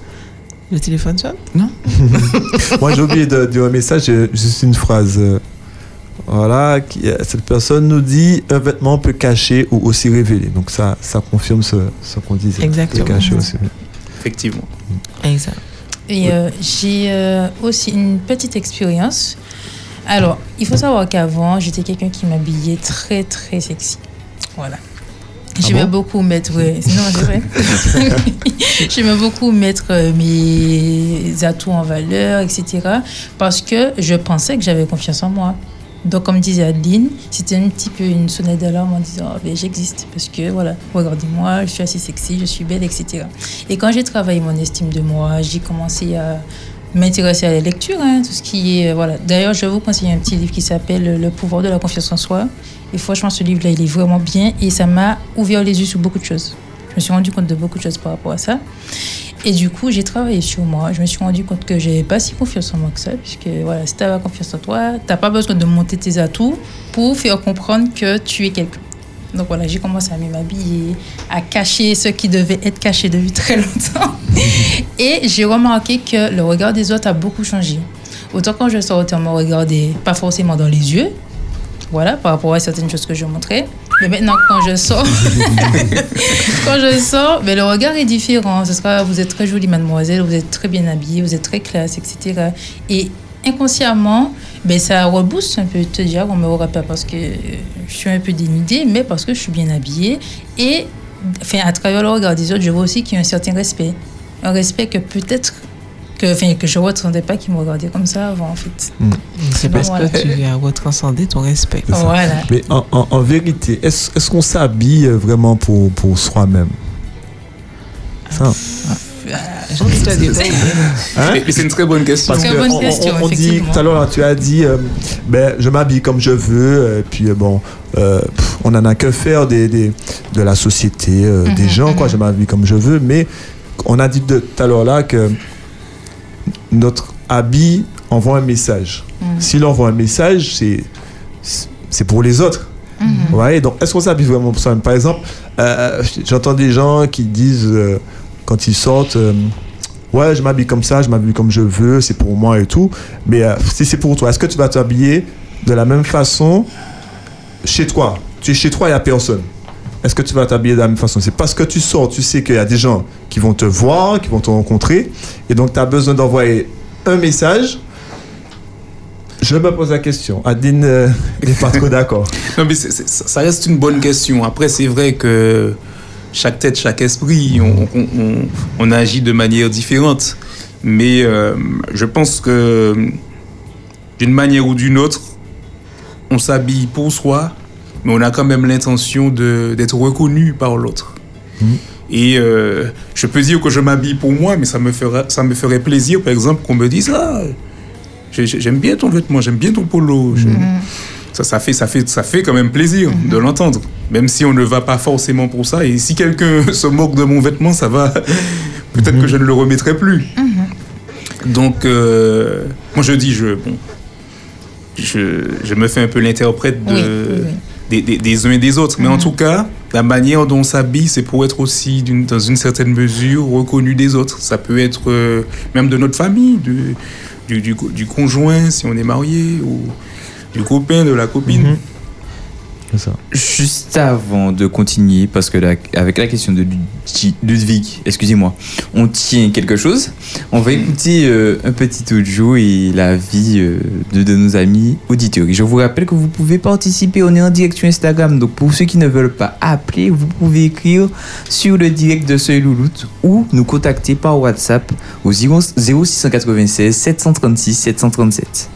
le téléphone sonne? (laughs) Moi, j'ai oublié de dire un message, j'ai juste une phrase. euh, Voilà, qui- euh, cette personne nous dit un vêtement peut cacher ou aussi révéler. Donc ça, ça confirme ce, ce qu'on disait. Exactement. Peut cacher aussi. Effectivement. exact Et euh, j'ai euh, aussi une petite expérience. Alors, il faut savoir qu'avant, j'étais quelqu'un qui m'habillait très, très sexy. Voilà. J'aimais bon beaucoup mettre. ouais, (laughs) non, c'est vrai. (laughs) J'aimais beaucoup mettre mes atouts en valeur, etc. Parce que je pensais que j'avais confiance en moi. Donc, comme disait Adeline, c'était un petit peu une sonnette d'alarme en disant Ah, ben, J'existe. Parce que, voilà, regardez-moi, je suis assez sexy, je suis belle, etc. Et quand j'ai travaillé mon estime de moi, j'ai commencé à m'intéresser à la lecture, hein, tout ce qui est. euh, Voilà. D'ailleurs, je vais vous conseiller un petit livre qui s'appelle Le pouvoir de la confiance en soi. Et franchement, ce livre-là, il est vraiment bien et ça m'a ouvert les yeux sur beaucoup de choses. Je me suis rendu compte de beaucoup de choses par rapport à ça. Et du coup, j'ai travaillé sur moi. Je me suis rendu compte que j'avais pas si confiance en moi que ça, puisque voilà, si tu as confiance en toi, t'as pas besoin de monter tes atouts pour faire comprendre que tu es quelqu'un. Donc voilà, j'ai commencé à m'habiller, à cacher ce qui devait être caché depuis très longtemps. (laughs) Et j'ai remarqué que le regard des autres a beaucoup changé. Autant quand je sortais, on me regardait pas forcément dans les yeux, voilà, par rapport à certaines choses que je montrais. Mais maintenant, quand je sors, (laughs) quand je sors, mais le regard est différent. Ce sera, vous êtes très jolie, mademoiselle, vous êtes très bien habillée, vous êtes très classe, etc. Et inconsciemment, ben, ça rebooste un peu te dire, on me aura pas parce que je suis un peu dénudée, mais parce que je suis bien habillée. Et enfin, à travers le regard des autres, je vois aussi qu'il y a un certain respect. Un respect que peut-être que, enfin, que je ne ressentais pas qu'ils me regardaient comme ça avant, en fait. c'est Donc, parce voilà. que tu as retranscendé ton respect. Voilà. Mais en, en- en vérité, est-ce est-ce qu'on s'habille vraiment pour, pour soi-même? Ça. J'ai dire, Hein Mais, mais c'est une très bonne question. Parce que bonne on, question, on- on dit tout à l'heure, tu as dit, euh, ben, je m'habille comme je veux, et puis euh, bon, euh, pff, on n'en a que faire des, des- de la société, euh, des Mhm, gens, quoi. mhm. Je m'habille comme je veux, mais on a dit de- tout à l'heure là que notre habit envoie un message. Mhm. S'il envoie un message, c'est c'est pour les autres. Mhm. Ouais, donc est-ce qu'on s'habille vraiment pour ça? Par exemple, euh, j'entends des gens qui disent euh, quand ils sortent, euh, ouais, je m'habille comme ça, je m'habille comme je veux, c'est pour moi et tout. Mais euh, si c'est pour toi, est-ce que tu vas t'habiller de la même façon chez toi? Tu es chez toi, il n'y a personne. Est-ce que tu vas t'habiller de la même façon? C'est parce que tu sors, tu sais qu'il y a des gens qui vont te voir, qui vont te rencontrer, et donc tu as besoin d'envoyer un message. Je me pose la question. Adine euh, n'est pas trop d'accord. (laughs) Non, mais ça reste une bonne question. Après, c'est vrai que chaque tête, chaque esprit, on, on- on- on agit de manière différente. Mais euh, je pense que d'une manière ou d'une autre, on s'habille pour soi, mais on a quand même l'intention de- d'être reconnu par l'autre. Et euh, je peux dire que je m'habille pour moi, mais ça me, fera, ça me ferait plaisir, par exemple, qu'on me dise Ah, j'ai- j'ai- j'aime bien ton vêtement, j'aime bien ton polo. Ça, ça, fait, ça, fait, ça fait quand même plaisir de l'entendre, même si on ne va pas forcément pour ça. Et si quelqu'un (laughs) se moque de mon vêtement, ça va. (laughs) Peut-être que je ne le remettrai plus. Donc, euh, moi je dis, je, bon, je, je me fais un peu l'interprète de, Oui, oui, oui. Des, des- des uns et des autres. Mais en tout cas, la manière dont on s'habille, c'est pour être aussi, dans une certaine mesure, reconnu des autres. Ça peut être euh, même de notre famille, du, du, du, du conjoint, si on est marié, ou du copain, de la copine. Mhm. C'est ça. Juste avant de continuer, parce que la- avec la question de Lud- Ludwig, excusez-moi, on tient quelque chose. On va écouter euh, un petit audio et la vie euh, de, de nos amis auditeurs. Et je vous rappelle que vous pouvez participer, on est en direct sur Instagram. Donc pour ceux qui ne veulent pas appeler, vous pouvez écrire sur le direct de Seuil Louloute ou nous contacter par WhatsApp au 0 0696 736 737.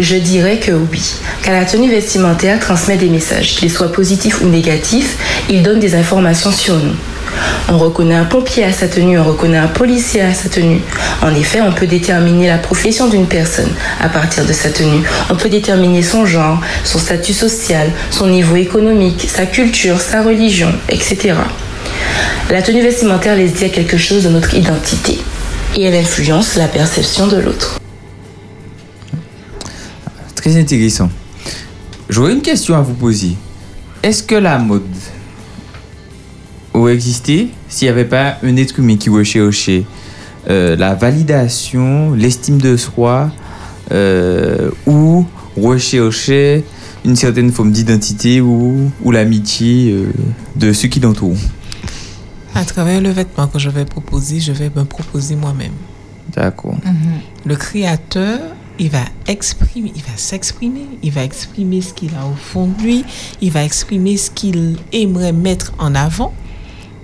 Je dirais que oui, car la tenue vestimentaire transmet des messages, qu'ils soient positifs ou négatifs, il donne des informations sur nous. On reconnaît un pompier à sa tenue, on reconnaît un policier à sa tenue. En effet, on peut déterminer la profession d'une personne à partir de sa tenue. On peut déterminer son genre, son statut social, son niveau économique, sa culture, sa religion, etc. La tenue vestimentaire laisse dire quelque chose de notre identité et elle influence la perception de l'autre. Très intéressant. J'aurais une question à vous poser. Est-ce que la mode aurait existé s'il n'y avait pas un être humain qui recherchait euh, la validation, l'estime de soi, euh, ou recherchait une certaine forme d'identité ou, ou l'amitié euh, de ceux qui l'entourent? À travers le vêtement que je vais proposer, je vais me proposer moi-même. D'accord. Le créateur, il va exprimer, il va s'exprimer, il va exprimer ce qu'il a au fond de lui, il va exprimer ce qu'il aimerait mettre en avant.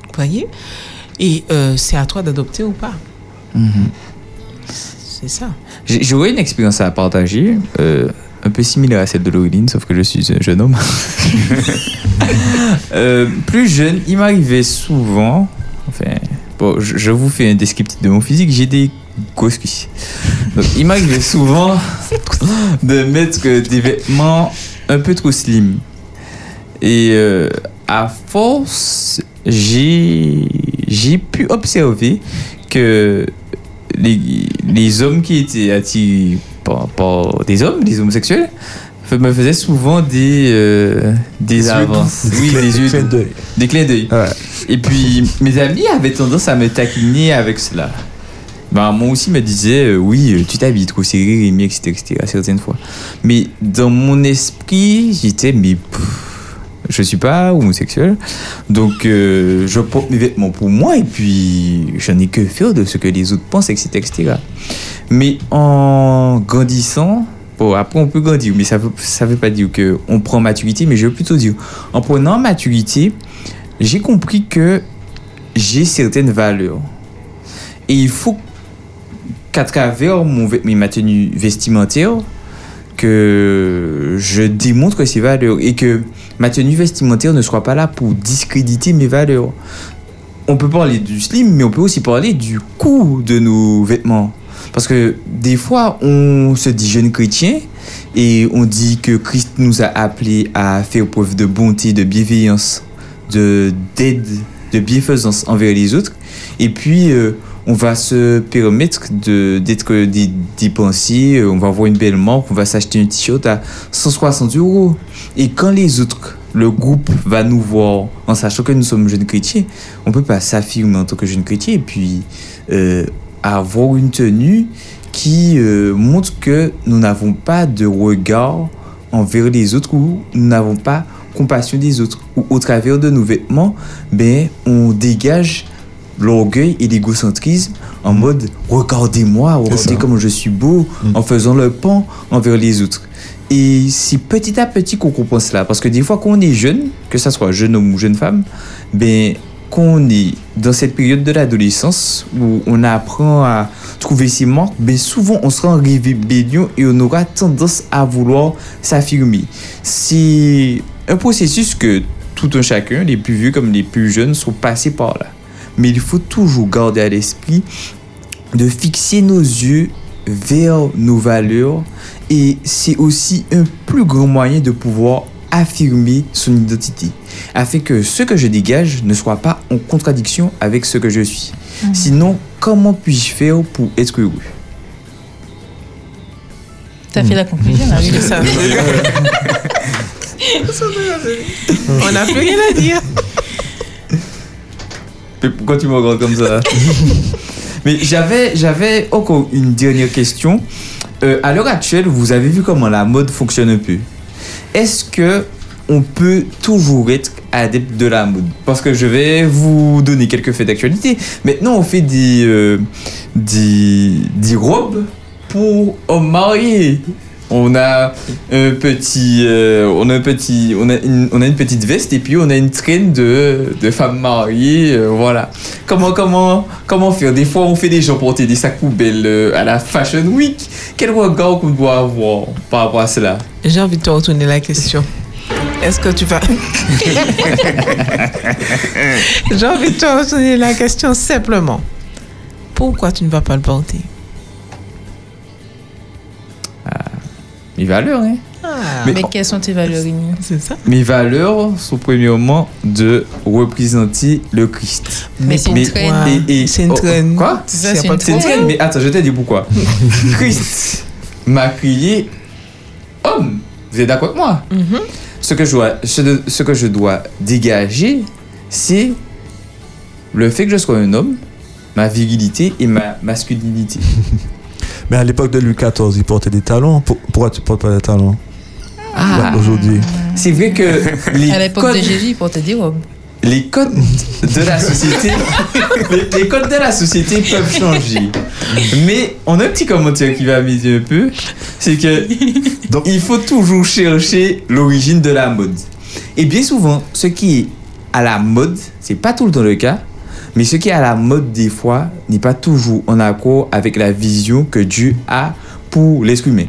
Vous voyez? Et euh, c'est à toi d'adopter ou pas. Mhm. C'est ça. J'ai- J'aurais une expérience à partager, euh, un peu similaire à celle de Laureline, sauf que je suis un jeune homme. (laughs) (laughs) Euh, plus jeune, il m'arrivait souvent, enfin, bon, je, je vous fais un descriptif de mon physique, j'ai des grosses cuisses. Donc, il m'arrivait souvent (laughs) de mettre des vêtements un peu trop slim. Et euh, à force, j'ai pu observer que les, les hommes qui étaient attirés par, par des hommes, des homosexuels, me faisaient souvent des, euh, des Des avances. doux. Oui, Des des yeux clins d'œil. Des clins d'œil. Ouais. Et puis, mes amis avaient tendance à me taquiner avec cela. Ben, moi aussi me disait, euh, oui, euh, tu t'habilles trop serré, Rémi, etc., etc., certaines fois. Mais dans mon esprit, j'étais, mais pff, je suis pas homosexuel. Donc, euh, je porte mes vêtements pour moi et puis je n'ai que faire de ce que les autres pensent, etc., etc. Mais en grandissant, bon, après on peut grandir, mais ça veut, ça veut pas dire qu'on prend maturité, mais je veux plutôt dire, en prenant maturité, j'ai compris que j'ai certaines valeurs. Et il faut qu'à travers mon, vê- ma tenue vestimentaire, que je démontre ces valeurs et que ma tenue vestimentaire ne soit pas là pour discréditer mes valeurs. On peut parler du slim, mais on peut aussi parler du coût de nos vêtements. Parce que des fois, on se dit jeune chrétien et on dit que Christ nous a appelés à faire preuve de bonté, de bienveillance, de d'aide, de bienfaisance envers les autres. Et puis, euh, on va se permettre de- d'être dépensiers, euh, on va avoir une belle marque, on va s'acheter un t-shirt à 160 euros. Et quand les autres, le groupe va nous voir en sachant que nous sommes jeunes chrétiens, on peut pas s'affirmer en tant que jeune chrétien et puis euh, avoir une tenue qui euh, montre que nous n'avons pas de regard envers les autres ou nous n'avons pas compassion des autres. Ou au travers de nos vêtements, ben, on dégage l'orgueil et l'égocentrisme en mode regardez-moi, regardez comment je suis beau en faisant le pan envers les autres. Et c'est petit à petit qu'on comprend cela. Parce que des fois, quand on est jeune, que ça soit jeune homme ou jeune femme, ben, quand on est dans cette période de l'adolescence où on apprend à trouver ses marques, ben souvent on sera en rébellion et on aura tendance à vouloir s'affirmer. C'est un processus que tout un chacun, les plus vieux comme les plus jeunes, sont passés par là. Mais il faut toujours garder à l'esprit de fixer nos yeux vers nos valeurs et c'est aussi un plus grand moyen de pouvoir affirmer son identité afin que ce que je dégage ne soit pas en contradiction avec ce que je suis. Sinon, comment puis-je faire pour être heureux? Tu as fait la conclusion là, oui. C'est ça. (laughs) (laughs) On n'a plus rien à dire. (laughs) Mais pourquoi tu me regardes comme ça (laughs) Mais j'avais, j'avais encore une dernière question. Euh, à l'heure actuelle, vous avez vu comment la mode fonctionne un peu. Est-ce que on peut toujours être adepte de la mode? Parce que je vais vous donner quelques faits d'actualité. Maintenant, on fait des, euh, des, des robes pour hommes mariés. On a un petit, euh, on a un petit, on a une, on a une petite veste et puis on a une traîne de, de femmes mariées, euh, voilà. Comment, comment, comment faire? Des fois, on fait des gens porter des sacs poubelles euh, à la Fashion Week. Quel regard qu'on doit avoir par rapport à cela? J'ai envie de te retourner la question. Est-ce que tu vas... (laughs) J'ai envie de te retourner la question simplement. Pourquoi tu ne vas pas le porter? Mes valeurs, hein. Ah, Mais- Mais quelles sont tes valeurs, c'est ça. Mes valeurs sont premièrement de représenter le Christ. Mais c'est une traîne. Et- et- C'est une oh, traîne. Quoi? C'est une de C'est une traîne. traîne, mais attends, je te dis pourquoi. (laughs) Christ m'a crié homme. Vous êtes d'accord avec moi? Mhm. ce, que je dois, ce, ce que je dois dégager, c'est le fait que je sois un homme, ma virilité et ma masculinité. (laughs) Mais à l'époque de Louis XIV, il portait des talons. Pour- Pourquoi tu portes pas des talons? Ah, aujourd'hui c'est vrai que les À l'époque codes, de Jésus, il portait des robes. les codes de la société, les, les codes de la société peuvent changer. Mais on a un petit commentaire qui va m'aider un peu, c'est que Donc- il faut toujours chercher l'origine de la mode. Et bien souvent, ce qui est à la mode, c'est pas tout le temps le cas, mais ce qui est à la mode des fois n'est pas toujours en accord avec la vision que Dieu a pour l'être humain.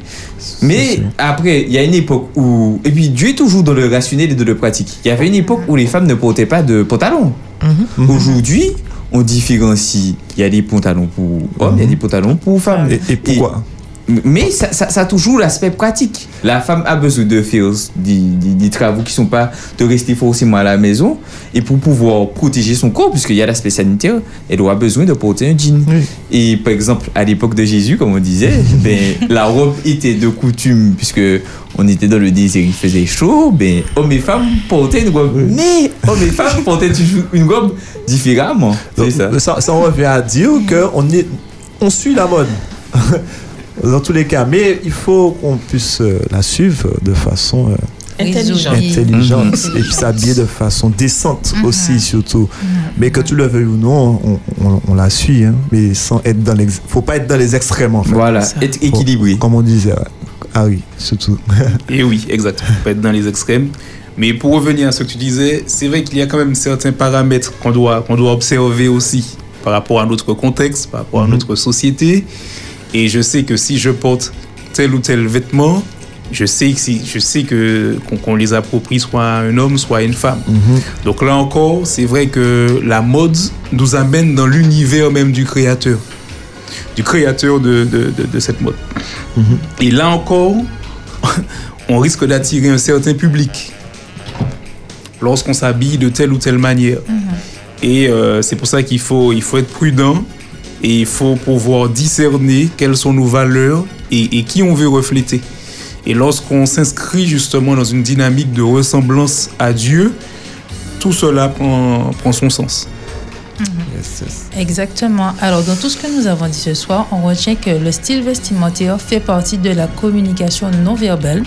Mais après, il y a une époque où... Et puis Dieu est toujours dans le rationnel et dans le pratique. Il y avait une époque où les femmes ne portaient pas de pantalon. Mhm. Aujourd'hui, on différencie. Il y a des pantalons pour hommes, il y a des pantalons pour femmes. Et, et pourquoi? Mais ça, ça, ça a toujours l'aspect pratique. La femme a besoin de faire des, des, des travaux qui ne sont pas de rester forcément à la maison. Et pour pouvoir protéger son corps, puisqu'il y a l'aspect sanitaire, elle aura besoin de porter un jean. Oui. Et par exemple, à l'époque de Jésus, comme on disait, (laughs) ben, la robe était de coutume, puisque on était dans le désert, il faisait chaud. Ben, hommes et femmes portaient une robe. Mais hommes et femmes portaient toujours une robe différemment. Donc, ça. ça, revient à dire qu'on on suit la mode. (laughs) Dans tous les cas, mais il faut qu'on puisse euh, la suivre de façon euh, Intelligent. Oui. intelligente Mhm. et puis s'habiller de façon décente Mhm. aussi surtout. Mais que tu le veuilles ou non, on, on- on la suit, hein, mais sans être dans les, faut pas être dans les extrêmes en fait. Voilà, être équilibré. Comme on disait, ouais. Harry surtout. (laughs) Et oui, exact. Faut pas être dans les extrêmes. Mais pour revenir à ce que tu disais, c'est vrai qu'il y a quand même certains paramètres qu'on doit, qu'on doit observer aussi par rapport à notre contexte, par rapport à Mhm. notre société. Et je sais que si je porte tel ou tel vêtement, je sais que si, je sais que qu'on les approprie soit à un homme, soit à une femme. Mhm. Donc là encore, c'est vrai que la mode nous amène dans l'univers même du créateur, du créateur de, de, de- de cette mode. Mhm. Et là encore, (laughs) on risque d'attirer un certain public lorsqu'on s'habille de telle ou telle manière. Et euh, c'est pour ça qu'il faut, il faut être prudent et il faut pouvoir discerner quelles sont nos valeurs et, et qui on veut refléter. Et lorsqu'on s'inscrit justement dans une dynamique de ressemblance à Dieu, tout cela prend, prend son sens. Yes, yes. Exactement. Alors, dans tout ce que nous avons dit ce soir, on retient que le style vestimentaire fait partie de la communication non verbale.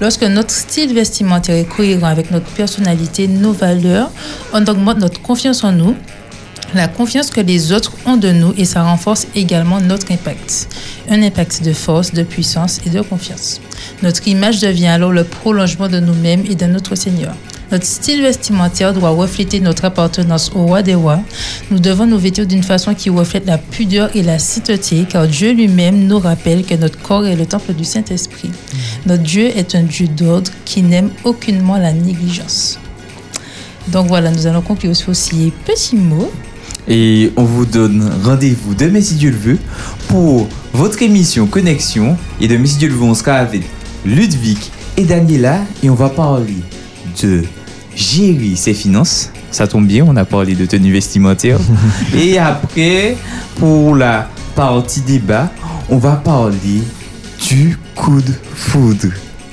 Lorsque notre style vestimentaire est cohérent avec notre personnalité, nos valeurs, on augmente notre confiance en nous, la confiance que les autres ont de nous et ça renforce également notre impact. Un impact de force, de puissance et de confiance. Notre image devient alors le prolongement de nous-mêmes et de notre Seigneur. Notre style vestimentaire doit refléter notre appartenance au roi des rois. Nous devons nous vêtir d'une façon qui reflète la pudeur et la sainteté, car Dieu lui-même nous rappelle que notre corps est le temple du Saint-Esprit. Notre Dieu est un Dieu d'ordre qui n'aime aucunement la négligence. Donc voilà, nous allons conclure sur ces petits mots. Et on vous donne rendez-vous demain si Dieu le veut pour votre émission Connexion. Et demain si Dieu le veut, on sera avec Ludwig et Daniela et on va parler de gérer ses finances. Ça tombe bien, on a parlé de tenue vestimentaire. (laughs) et après, pour la partie débat, on va parler du coup de foudre.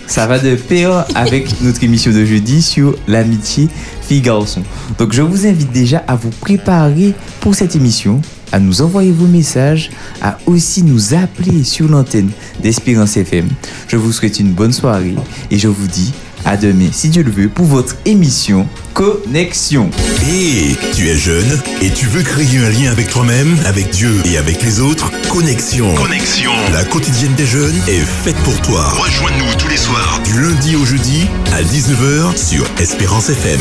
Ça va de pair avec notre émission de jeudi sur l'amitié fille-garçon. Donc je vous invite déjà à vous préparer pour cette émission, à nous envoyer vos messages, à aussi nous appeler sur l'antenne d'Espérance FM. Je vous souhaite une bonne soirée et je vous dis à demain, si Dieu le veut, pour votre émission Connexion. Et tu es jeune et tu veux créer un lien avec toi-même, avec Dieu et avec les autres Connexion. Connexion. La quotidienne des jeunes est faite pour toi. Rejoins-nous tous les soirs du lundi au jeudi à 19h sur Espérance FM.